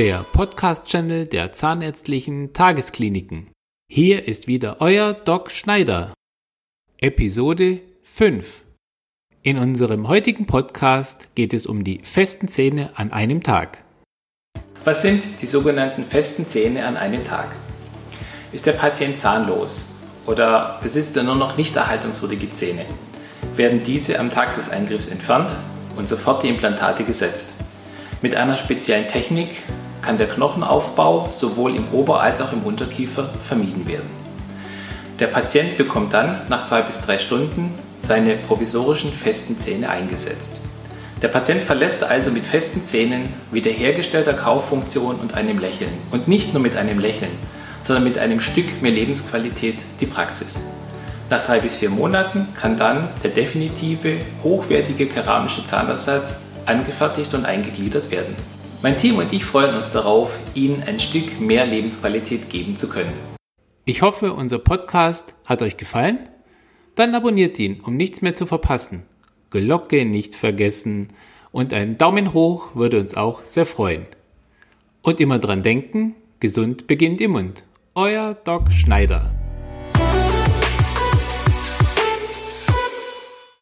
der Podcast-Channel der Zahnärztlichen Tageskliniken. Hier ist wieder euer Doc Schneider. Episode 5. In unserem heutigen Podcast geht es um die festen Zähne an einem Tag. Was sind die sogenannten festen Zähne an einem Tag? Ist der Patient zahnlos oder besitzt er nur noch nicht erhaltungswürdige Zähne? Werden diese am Tag des Eingriffs entfernt und sofort die Implantate gesetzt? Mit einer speziellen Technik kann der Knochenaufbau sowohl im Ober- als auch im Unterkiefer vermieden werden. Der Patient bekommt dann nach zwei bis drei Stunden seine provisorischen festen Zähne eingesetzt. Der Patient verlässt also mit festen Zähnen, wiederhergestellter Kauffunktion und einem Lächeln. Und nicht nur mit einem Lächeln, sondern mit einem Stück mehr Lebensqualität die Praxis. Nach drei bis vier Monaten kann dann der definitive, hochwertige keramische Zahnersatz angefertigt und eingegliedert werden. Mein Team und ich freuen uns darauf, Ihnen ein Stück mehr Lebensqualität geben zu können. Ich hoffe, unser Podcast hat euch gefallen. Dann abonniert ihn, um nichts mehr zu verpassen. Glocke nicht vergessen und ein Daumen hoch würde uns auch sehr freuen. Und immer dran denken, gesund beginnt im Mund. Euer Doc Schneider.